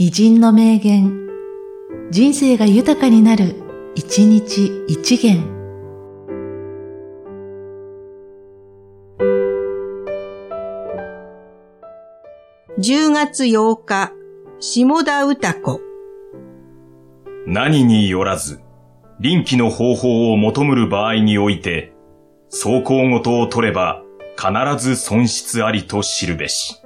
偉人の名言、人生が豊かになる、一日一元。10月8日、下田歌子。何によらず、臨機の方法を求むる場合において、走行ごとを取れば必ず損失ありと知るべし。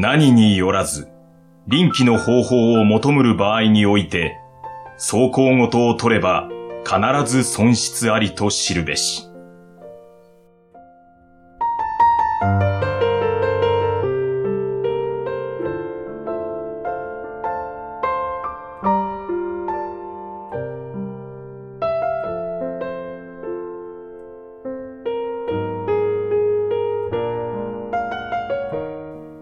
何によらず、臨機の方法を求むる場合において、走行ごとを取れば必ず損失ありと知るべし。